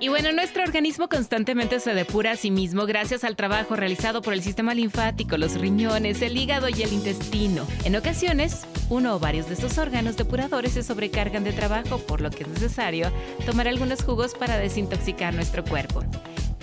Y bueno, nuestro organismo constantemente se depura a sí mismo gracias al trabajo realizado por el sistema linfático, los riñones, el hígado y el intestino. En ocasiones, uno o varios de estos órganos depuradores se sobrecargan de trabajo, por lo que es necesario tomar algunos jugos para desintoxicar nuestro cuerpo.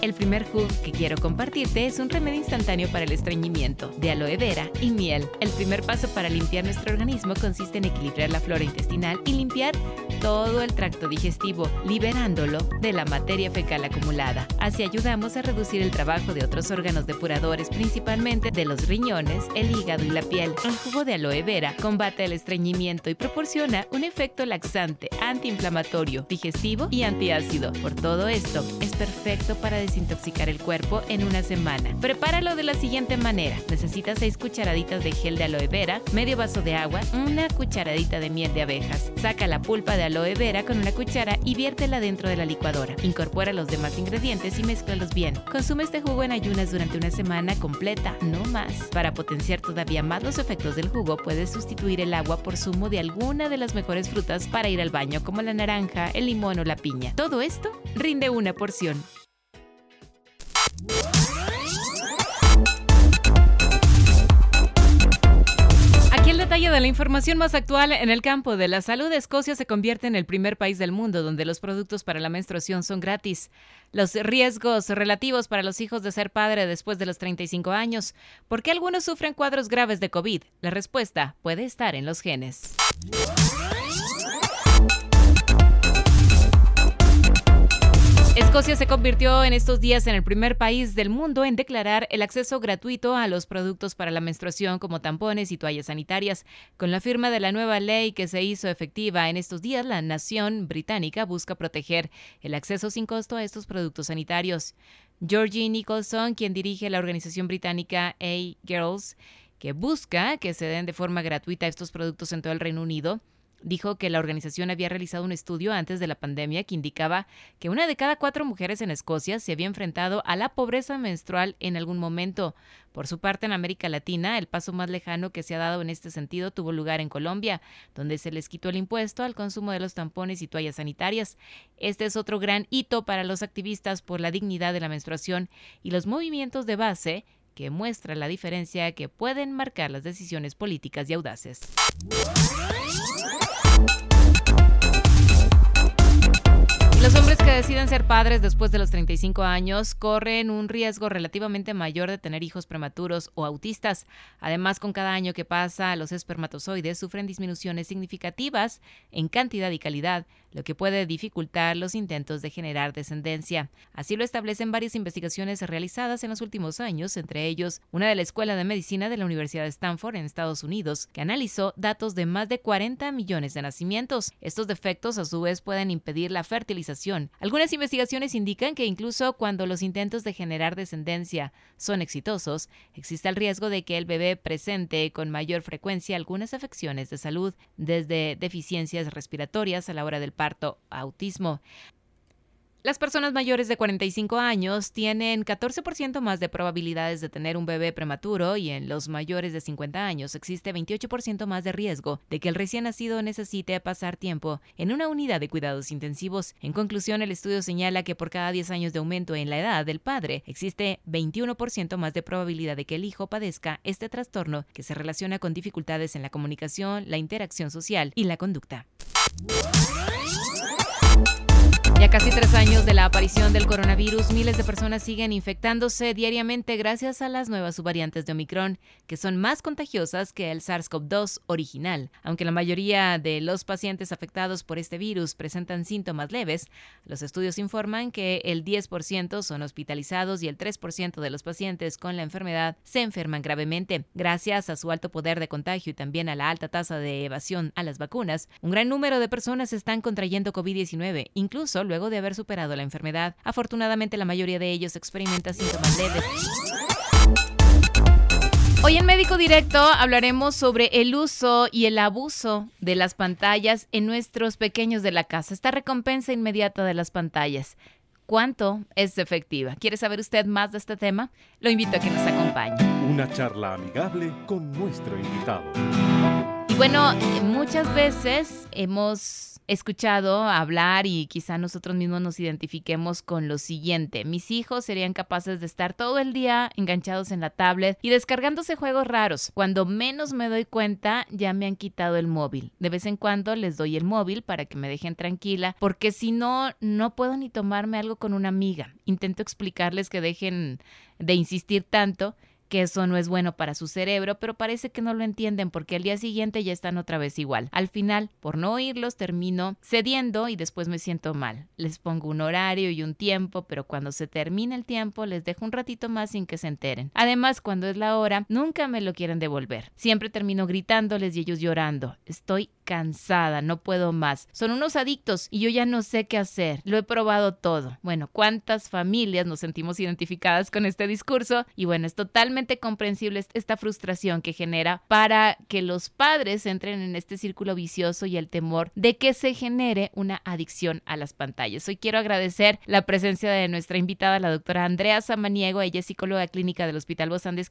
El primer jugo que quiero compartirte es un remedio instantáneo para el estreñimiento, de aloe vera y miel. El primer paso para limpiar nuestro organismo consiste en equilibrar la flora intestinal y limpiar todo el tracto digestivo, liberándolo de la materia fecal acumulada. Así ayudamos a reducir el trabajo de otros órganos depuradores, principalmente de los riñones, el hígado y la piel. El jugo de aloe vera combate el estreñimiento y proporciona un efecto laxante, antiinflamatorio, digestivo y antiácido. Por todo esto, es perfecto para desintoxicar el cuerpo en una semana. Prepáralo de la siguiente manera. Necesitas 6 cucharaditas de gel de aloe vera, medio vaso de agua, una cucharadita de miel de abejas. Saca la pulpa de aloe vera con una cuchara y viértela dentro de la licuadora. Incorpora los demás ingredientes y mézclalos bien. Consume este jugo en ayunas durante una semana completa, no más. Para potenciar todavía más los efectos del jugo, puedes sustituir el agua por zumo de alguna de las mejores frutas para ir al baño, como la naranja, el limón o la piña. Todo esto rinde una porción. Aquí el detalle de la información más actual en el campo de la salud. Escocia se convierte en el primer país del mundo donde los productos para la menstruación son gratis. Los riesgos relativos para los hijos de ser padre después de los 35 años. ¿Por qué algunos sufren cuadros graves de COVID? La respuesta puede estar en los genes. Escocia se convirtió en estos días en el primer país del mundo en declarar el acceso gratuito a los productos para la menstruación como tampones y toallas sanitarias. Con la firma de la nueva ley que se hizo efectiva en estos días, la nación británica busca proteger el acceso sin costo a estos productos sanitarios. Georgie Nicholson, quien dirige la organización británica A-Girls, que busca que se den de forma gratuita estos productos en todo el Reino Unido, dijo que la organización había realizado un estudio antes de la pandemia que indicaba que una de cada cuatro mujeres en Escocia se había enfrentado a la pobreza menstrual en algún momento. Por su parte, en América Latina, el paso más lejano que se ha dado en este sentido tuvo lugar en Colombia, donde se les quitó el impuesto al consumo de los tampones y toallas sanitarias. Este es otro gran hito para los activistas por la dignidad de la menstruación y los movimientos de base que muestra la diferencia que pueden marcar las decisiones políticas y audaces. Que deciden ser padres después de los 35 años corren un riesgo relativamente mayor de tener hijos prematuros o autistas. Además, con cada año que pasa, los espermatozoides sufren disminuciones significativas en cantidad y calidad, lo que puede dificultar los intentos de generar descendencia. Así lo establecen varias investigaciones realizadas en los últimos años, entre ellos una de la Escuela de Medicina de la Universidad de Stanford en Estados Unidos, que analizó datos de más de 40 millones de nacimientos. Estos defectos, a su vez, pueden impedir la fertilización algunas investigaciones indican que incluso cuando los intentos de generar descendencia son exitosos, existe el riesgo de que el bebé presente con mayor frecuencia algunas afecciones de salud, desde deficiencias respiratorias a la hora del parto, autismo. Las personas mayores de 45 años tienen 14% más de probabilidades de tener un bebé prematuro y en los mayores de 50 años existe 28% más de riesgo de que el recién nacido necesite pasar tiempo en una unidad de cuidados intensivos. En conclusión, el estudio señala que por cada 10 años de aumento en la edad del padre existe 21% más de probabilidad de que el hijo padezca este trastorno que se relaciona con dificultades en la comunicación, la interacción social y la conducta. Ya casi tres años de la aparición del coronavirus, miles de personas siguen infectándose diariamente gracias a las nuevas subvariantes de Omicron, que son más contagiosas que el SARS-CoV-2 original. Aunque la mayoría de los pacientes afectados por este virus presentan síntomas leves, los estudios informan que el 10% son hospitalizados y el 3% de los pacientes con la enfermedad se enferman gravemente. Gracias a su alto poder de contagio y también a la alta tasa de evasión a las vacunas, un gran número de personas están contrayendo COVID-19, incluso luego de haber superado la enfermedad. Afortunadamente la mayoría de ellos experimenta síntomas leves. Hoy en Médico Directo hablaremos sobre el uso y el abuso de las pantallas en nuestros pequeños de la casa. Esta recompensa inmediata de las pantallas. ¿Cuánto es efectiva? ¿Quiere saber usted más de este tema? Lo invito a que nos acompañe. Una charla amigable con nuestro invitado. Y bueno, muchas veces hemos escuchado hablar y quizá nosotros mismos nos identifiquemos con lo siguiente. Mis hijos serían capaces de estar todo el día enganchados en la tablet y descargándose juegos raros. Cuando menos me doy cuenta, ya me han quitado el móvil. De vez en cuando les doy el móvil para que me dejen tranquila, porque si no, no puedo ni tomarme algo con una amiga. Intento explicarles que dejen de insistir tanto que eso no es bueno para su cerebro, pero parece que no lo entienden porque al día siguiente ya están otra vez igual. Al final, por no oírlos, termino cediendo y después me siento mal. Les pongo un horario y un tiempo, pero cuando se termina el tiempo les dejo un ratito más sin que se enteren. Además, cuando es la hora, nunca me lo quieren devolver. Siempre termino gritándoles y ellos llorando. Estoy cansada, no puedo más. Son unos adictos y yo ya no sé qué hacer. Lo he probado todo. Bueno, ¿cuántas familias nos sentimos identificadas con este discurso? Y bueno, es totalmente comprensible esta frustración que genera para que los padres entren en este círculo vicioso y el temor de que se genere una adicción a las pantallas. Hoy quiero agradecer la presencia de nuestra invitada, la doctora Andrea Samaniego. Ella es psicóloga clínica del Hospital Bozán de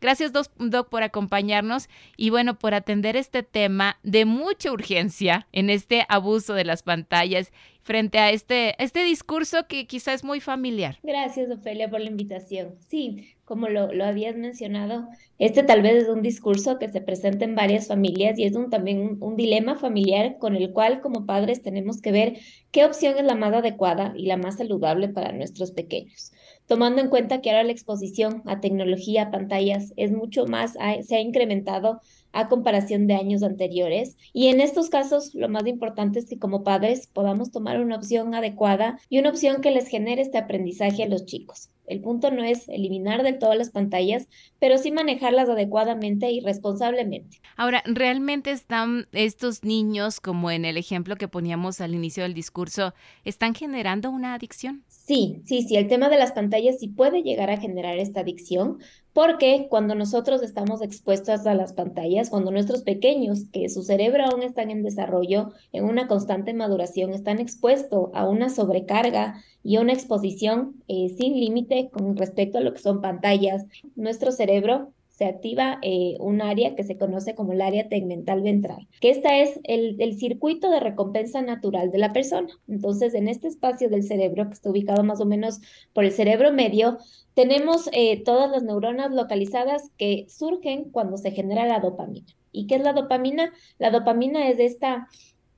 Gracias, Doc, por acompañarnos y bueno, por atender este tema de mucha urgencia en este abuso de las pantallas frente a este, este discurso que quizá es muy familiar. Gracias, Ofelia, por la invitación. Sí, como lo, lo, habías mencionado, este tal vez es un discurso que se presenta en varias familias y es un, también un, un, dilema familiar con el cual como padres tenemos que ver qué opción es la más adecuada y la más saludable para nuestros pequeños. Tomando en cuenta que ahora la exposición a tecnología, pantallas, es mucho más, se ha incrementado a comparación de años anteriores. Y en estos casos, lo más importante es que como padres podamos tomar una opción adecuada y una opción que les genere este aprendizaje a los chicos. El punto no es eliminar del todo las pantallas, pero sí manejarlas adecuadamente y responsablemente. Ahora, ¿realmente están estos niños, como en el ejemplo que poníamos al inicio del discurso, están generando una adicción? Sí, sí, sí, el tema de las pantallas sí puede llegar a generar esta adicción, porque cuando nosotros estamos expuestos a las pantallas, cuando nuestros pequeños, que su cerebro aún están en desarrollo, en una constante maduración, están expuestos a una sobrecarga y a una exposición eh, sin límite con respecto a lo que son pantallas, nuestro cerebro se activa eh, un área que se conoce como el área tegmental ventral, que esta es el, el, circuito de recompensa natural de la persona. Entonces, en este espacio del cerebro, que está ubicado más o menos por el cerebro medio, tenemos eh, todas las neuronas localizadas que surgen cuando se genera la dopamina. ¿Y qué es la dopamina? La dopamina es esta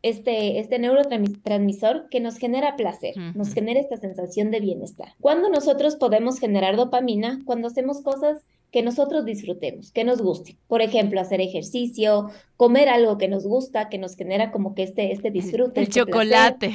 este, este neurotransmisor que nos genera placer, nos genera esta sensación de bienestar. Cuando nosotros podemos generar dopamina, cuando hacemos cosas que nosotros disfrutemos, que nos guste. Por ejemplo, hacer ejercicio, comer algo que nos gusta, que nos genera como que este, este disfrute. El este chocolate.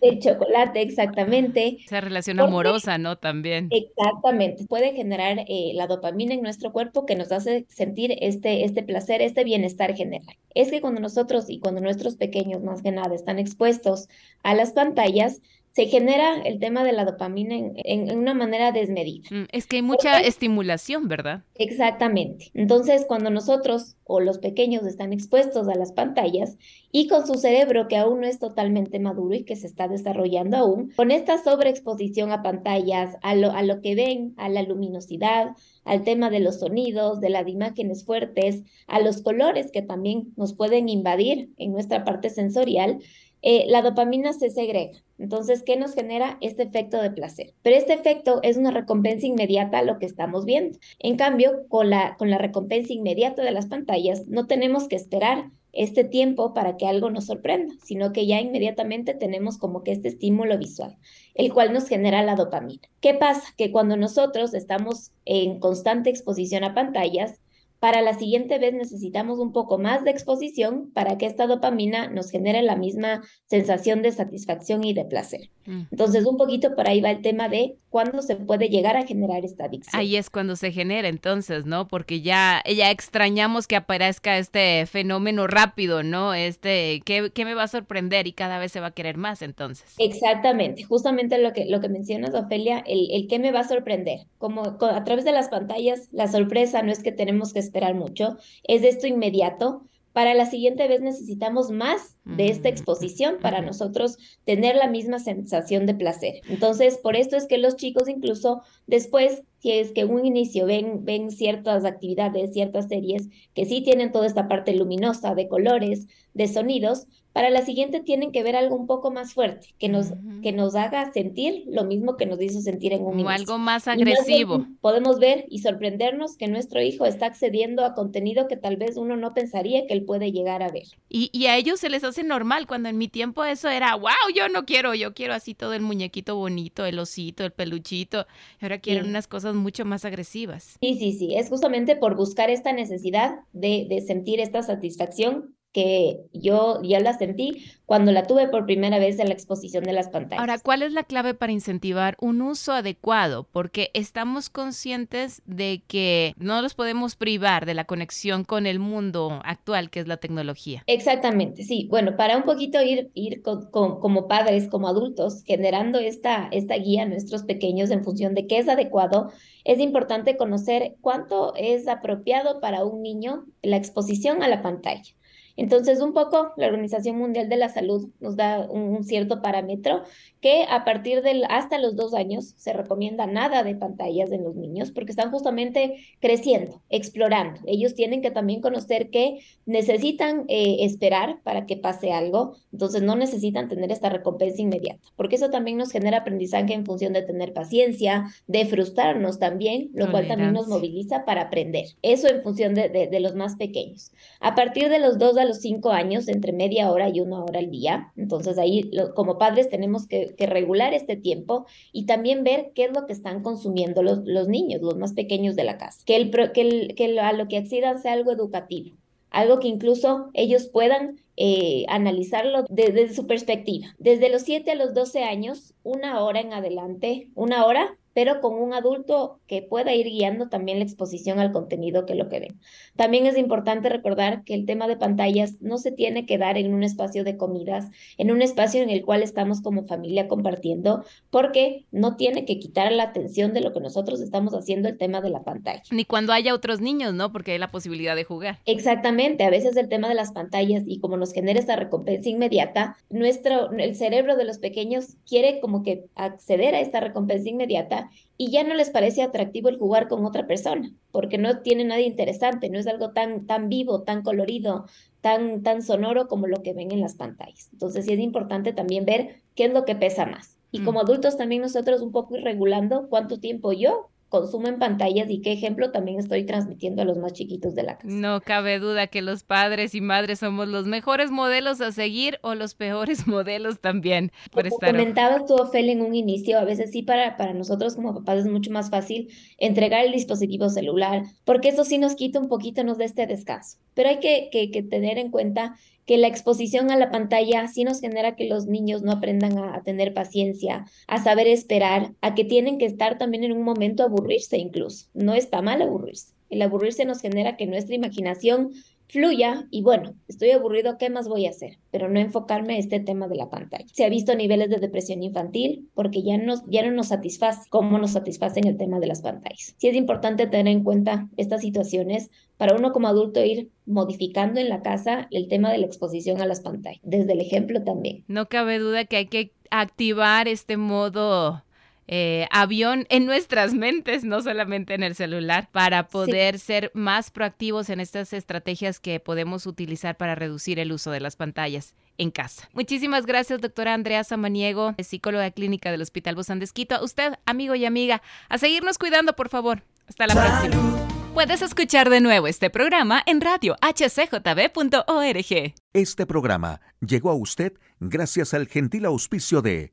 El chocolate, exactamente. Esa relación amorosa, ¿no? También. Exactamente. Puede generar eh, la dopamina en nuestro cuerpo que nos hace sentir este, este placer, este bienestar general. Es que cuando nosotros y cuando nuestros pequeños más que nada están expuestos a las pantallas, se genera el tema de la dopamina en, una manera desmedida. Mm, es que hay mucha estimulación, ¿verdad? Exactamente. Entonces, cuando nosotros o los pequeños están expuestos a las pantallas y con su cerebro que aún no es totalmente maduro y que se está desarrollando aún, con esta sobreexposición a pantallas, a lo, a lo que ven, a la luminosidad, al tema de los sonidos, de las imágenes fuertes, a los colores que también nos pueden invadir en nuestra parte sensorial, eh, la dopamina se segrega. Entonces, ¿qué nos genera este efecto de placer? Pero este efecto es una recompensa inmediata a lo que estamos viendo. En cambio, con la, con la recompensa inmediata de las pantallas, no tenemos que esperar este tiempo para que algo nos sorprenda, sino que ya inmediatamente tenemos como que este estímulo visual, el cual nos genera la dopamina. ¿Qué pasa? Que cuando nosotros estamos en constante exposición a pantallas, para la siguiente vez necesitamos un poco más de exposición para que esta dopamina nos genere la misma sensación de satisfacción y de placer. Mm. Entonces, un poquito por ahí va el tema de cuándo se puede llegar a generar esta adicción. Ahí es cuando se genera entonces, ¿no? Porque ya, ya extrañamos que aparezca este fenómeno rápido, ¿no? Este, ¿qué, ¿qué, me va a sorprender? Y cada vez se va a querer más entonces. Exactamente, justamente lo que, lo que mencionas, Ofelia, el, el qué me va a sorprender. Como a través de las pantallas, la sorpresa no es que tenemos que esperar mucho, es esto inmediato. Para la siguiente vez necesitamos más de esta mm, exposición para nosotros tener la misma sensación de placer. Entonces, por esto es que los chicos incluso después, si es que un inicio ven, ven ciertas actividades, ciertas series que sí tienen toda esta parte luminosa de colores, de sonidos, para la siguiente tienen que ver algo un poco más fuerte, que nos, que nos haga sentir lo mismo que nos hizo sentir en un O algo más agresivo. podemos ver y sorprendernos que nuestro hijo está accediendo a contenido que tal vez uno no pensaría que él puede llegar a ver. Y, y a ellos se les hace normal, cuando en mi tiempo eso era, wow, yo no quiero, yo quiero así todo el muñequito bonito, el osito, el peluchito, y ahora quieren unas cosas mucho más agresivas. Sí, sí, sí, es justamente por buscar esta necesidad de, de sentir esta satisfacción que yo ya la sentí cuando la tuve por primera vez en la exposición de las pantallas. Ahora, ¿cuál es la clave para incentivar un uso adecuado? Porque estamos conscientes de que no los podemos privar de la conexión con el mundo actual, que es la tecnología. Exactamente, sí. Bueno, para un poquito ir, ir como padres, como adultos, generando esta, esta guía a nuestros pequeños en función de qué es adecuado, es importante conocer cuánto es apropiado para un niño la exposición a la pantalla. Entonces, un poco la Organización Mundial de la Salud nos da un, cierto parámetro que a partir del hasta los dos años se recomienda nada de pantallas en los niños porque están justamente creciendo, explorando. Ellos tienen que también conocer que necesitan eh, esperar para que pase algo, entonces no necesitan tener esta recompensa inmediata, porque eso también nos genera aprendizaje en función de tener paciencia, de frustrarnos también, lo cual también nos moviliza para aprender. Eso en función de, de, los más pequeños. A partir de los dos a los cinco años, entre media hora y una hora al día, entonces ahí como padres tenemos que regular este tiempo y también ver qué es lo que están consumiendo los, los niños, los más pequeños de la casa. Que, el, que, el, que a lo que accedan sea algo educativo, algo que incluso ellos puedan eh, analizarlo desde su perspectiva. Desde los 7 a los 12 años, una hora en adelante, una hora pero con un adulto que pueda ir guiando también la exposición al contenido que lo que ven. También es importante recordar que el tema de pantallas no se tiene que dar en un espacio de comidas, en un espacio en el cual estamos como familia compartiendo, porque no tiene que quitar la atención de lo que nosotros estamos haciendo el tema de la pantalla. Ni cuando haya otros niños, ¿no? Porque hay la posibilidad de jugar. Exactamente, a veces el tema de las pantallas y como nos genera esta recompensa inmediata, nuestro, el cerebro de los pequeños quiere como que acceder a esta recompensa inmediata y ya no les parece atractivo el jugar con otra persona, porque no tiene nada interesante, no es algo tan, tan vivo, tan colorido, tan, tan sonoro como lo que ven en las pantallas. Entonces sí es importante también ver qué es lo que pesa más. Y como mm. adultos también nosotros un poco ir regulando cuánto tiempo yo consumen pantallas y qué ejemplo también estoy transmitiendo a los más chiquitos de la casa. No cabe duda que los padres y madres somos los mejores modelos a seguir o los peores modelos también. Por estar... Comentabas tú, Ofelia, en un inicio, a veces sí para, para nosotros como papás es mucho más fácil entregar el dispositivo celular, porque eso sí nos quita un poquito, nos da este descanso. Pero hay que, que, que tener en cuenta que la exposición a la pantalla sí nos genera que los niños no aprendan a, tener paciencia, a saber esperar, a que tienen que estar también en un momento aburrirse incluso. No está mal aburrirse. El aburrirse nos genera que nuestra imaginación fluya y bueno, estoy aburrido, ¿qué más voy a hacer? Pero no enfocarme en este tema de la pantalla. Se ha visto niveles de depresión infantil porque ya, nos, ya no nos satisface como nos satisface en el tema de las pantallas. Sí es importante tener en cuenta estas situaciones para uno como adulto ir modificando en la casa el tema de la exposición a las pantallas, desde el ejemplo también. No cabe duda que hay que activar este modo eh, avión en nuestras mentes, no solamente en el celular, para poder ser más proactivos en estas estrategias que podemos utilizar para reducir el uso de las pantallas en casa. Muchísimas gracias, doctora Andrea Samaniego, psicóloga clínica del Hospital Bozán de Esquito. A usted, amigo y amiga, a seguirnos cuidando, por favor. Hasta la próxima. Puedes escuchar de nuevo este programa en radio hcjb.org. Este programa llegó a usted gracias al gentil auspicio de